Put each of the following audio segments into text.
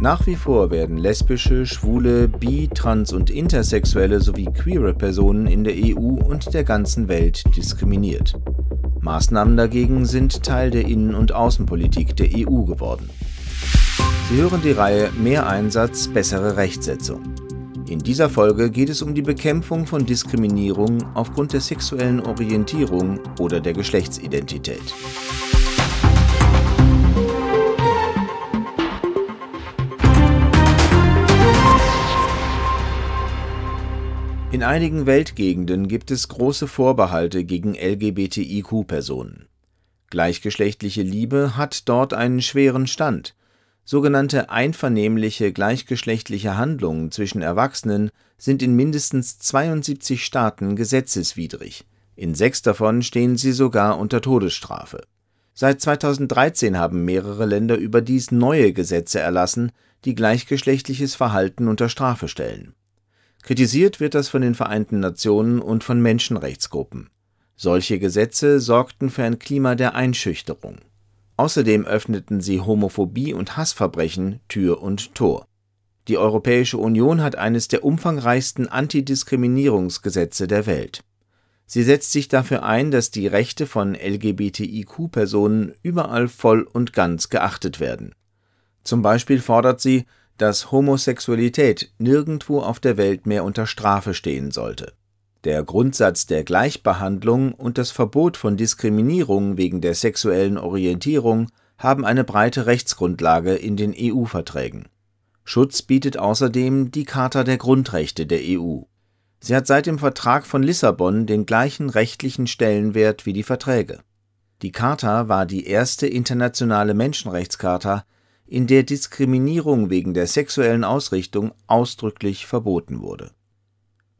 Nach wie vor werden lesbische, schwule, bi, trans und intersexuelle sowie queere Personen in der EU und der ganzen Welt diskriminiert. Maßnahmen dagegen sind Teil der Innen- und Außenpolitik der EU geworden. Sie hören die Reihe Mehr Einsatz, bessere Rechtsetzung. In dieser Folge geht es um die Bekämpfung von Diskriminierung aufgrund der sexuellen Orientierung oder der Geschlechtsidentität. In einigen Weltgegenden gibt es große Vorbehalte gegen LGBTIQ-Personen. Gleichgeschlechtliche Liebe hat dort einen schweren Stand. Sogenannte einvernehmliche gleichgeschlechtliche Handlungen zwischen Erwachsenen sind in mindestens 72 Staaten gesetzeswidrig. In sechs davon stehen sie sogar unter Todesstrafe. Seit 2013 haben mehrere Länder überdies neue Gesetze erlassen, die gleichgeschlechtliches Verhalten unter Strafe stellen Kritisiert wird das von den Vereinten Nationen und von Menschenrechtsgruppen. Solche Gesetze sorgten für ein Klima der Einschüchterung. Außerdem öffneten sie Homophobie und Hassverbrechen Tür und Tor. Die Europäische Union hat eines der umfangreichsten Antidiskriminierungsgesetze der Welt. Sie setzt sich dafür ein, dass die Rechte von LGBTIQ-Personen überall voll und ganz geachtet werden. Zum Beispiel fordert sie, dass Homosexualität nirgendwo auf der Welt mehr unter Strafe stehen sollte. Der Grundsatz der Gleichbehandlung und das Verbot von Diskriminierung wegen der sexuellen Orientierung haben eine breite Rechtsgrundlage in den EU-Verträgen. Schutz bietet außerdem die Charta der Grundrechte der EU. Sie hat seit dem Vertrag von Lissabon den gleichen rechtlichen Stellenwert wie die Verträge. Die Charta war die erste internationale Menschenrechtscharta, in der Diskriminierung wegen der sexuellen Ausrichtung ausdrücklich verboten wurde.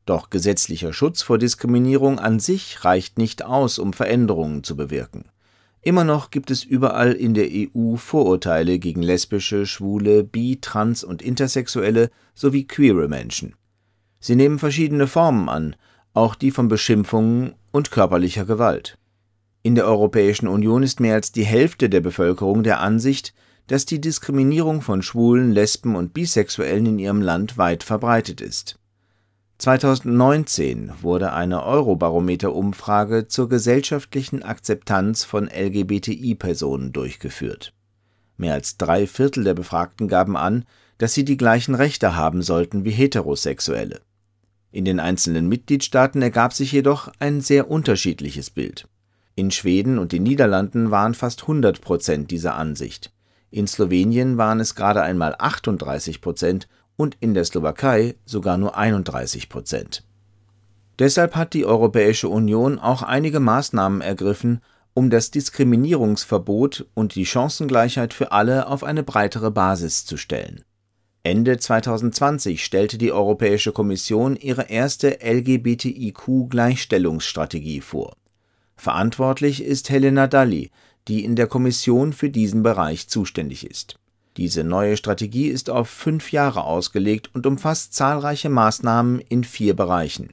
Doch gesetzlicher Schutz vor Diskriminierung an sich reicht nicht aus, um Veränderungen zu bewirken. Immer noch gibt es überall in der EU Vorurteile gegen lesbische, schwule, bi, trans und intersexuelle sowie queere Menschen. Sie nehmen verschiedene Formen an, auch die von Beschimpfungen und körperlicher Gewalt. In der Europäischen Union ist mehr als die Hälfte der Bevölkerung der Ansicht, dass die Diskriminierung von Schwulen, Lesben und Bisexuellen in ihrem Land weit verbreitet ist. 2019 wurde eine Eurobarometer-Umfrage zur gesellschaftlichen Akzeptanz von LGBTI-Personen durchgeführt. Mehr als drei Viertel der Befragten gaben an, dass sie die gleichen Rechte haben sollten wie Heterosexuelle. In den einzelnen Mitgliedstaaten ergab sich jedoch ein sehr unterschiedliches Bild. In Schweden und den Niederlanden waren fast 100 Prozent dieser Ansicht. In Slowenien waren es gerade einmal 38 Prozent und in der Slowakei sogar nur 31 Prozent. Deshalb hat die Europäische Union auch einige Maßnahmen ergriffen, um das Diskriminierungsverbot und die Chancengleichheit für alle auf eine breitere Basis zu stellen. Ende 2020 stellte die Europäische Kommission ihre erste LGBTIQ-Gleichstellungsstrategie vor. Verantwortlich ist Helena Dalli, die in der Kommission für diesen Bereich zuständig ist. Diese neue Strategie ist auf fünf Jahre ausgelegt und umfasst zahlreiche Maßnahmen in vier Bereichen.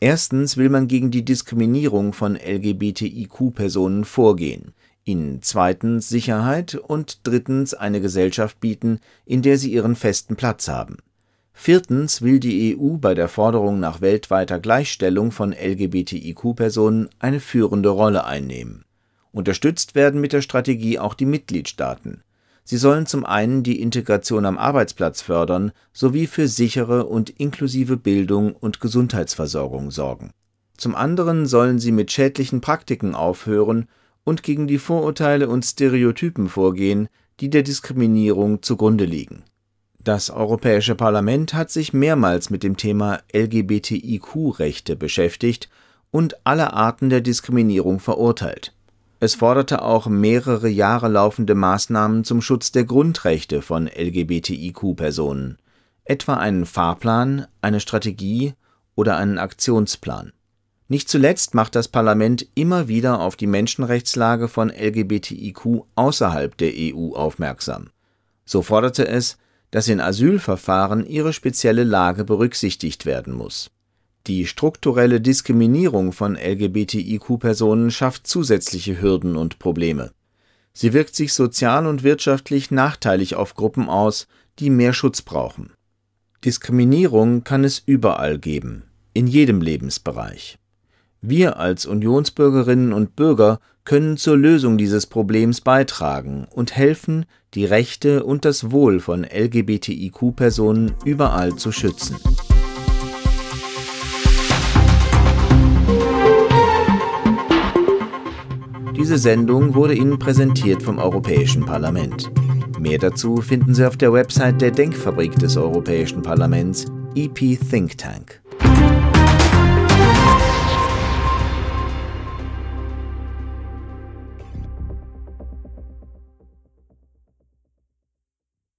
Erstens will man gegen die Diskriminierung von LGBTIQ-Personen vorgehen, ihnen zweitens Sicherheit und drittens eine Gesellschaft bieten, in der sie ihren festen Platz haben. Viertens will die EU bei der Forderung nach weltweiter Gleichstellung von LGBTIQ-Personen eine führende Rolle einnehmen. Unterstützt werden mit der Strategie auch die Mitgliedstaaten. Sie sollen zum einen die Integration am Arbeitsplatz fördern sowie für sichere und inklusive Bildung und Gesundheitsversorgung sorgen. Zum anderen sollen sie mit schädlichen Praktiken aufhören und gegen die Vorurteile und Stereotypen vorgehen, die der Diskriminierung zugrunde liegen. Das Europäische Parlament hat sich mehrmals mit dem Thema LGBTIQ-Rechte beschäftigt und alle Arten der Diskriminierung verurteilt. Es forderte auch mehrere Jahre laufende Maßnahmen zum Schutz der Grundrechte von LGBTIQ-Personen, etwa einen Fahrplan, eine Strategie oder einen Aktionsplan. Nicht zuletzt macht das Parlament immer wieder auf die Menschenrechtslage von LGBTIQ außerhalb der EU aufmerksam. So forderte es, dass in Asylverfahren ihre spezielle Lage berücksichtigt werden muss die strukturelle Diskriminierung von LGBTIQ-Personen schafft zusätzliche Hürden und Probleme. Sie wirkt sich sozial und wirtschaftlich nachteilig auf Gruppen aus, die mehr Schutz brauchen. Diskriminierung kann es überall geben, in jedem Lebensbereich. Wir als Unionsbürgerinnen und Bürger können zur Lösung dieses Problems beitragen und helfen, die Rechte und das Wohl von LGBTIQ-Personen überall zu schützen. Diese Sendung wurde Ihnen präsentiert vom Europäischen Parlament. Mehr dazu finden Sie auf der Website der Denkfabrik des Europäischen Parlaments, EP Think Tank.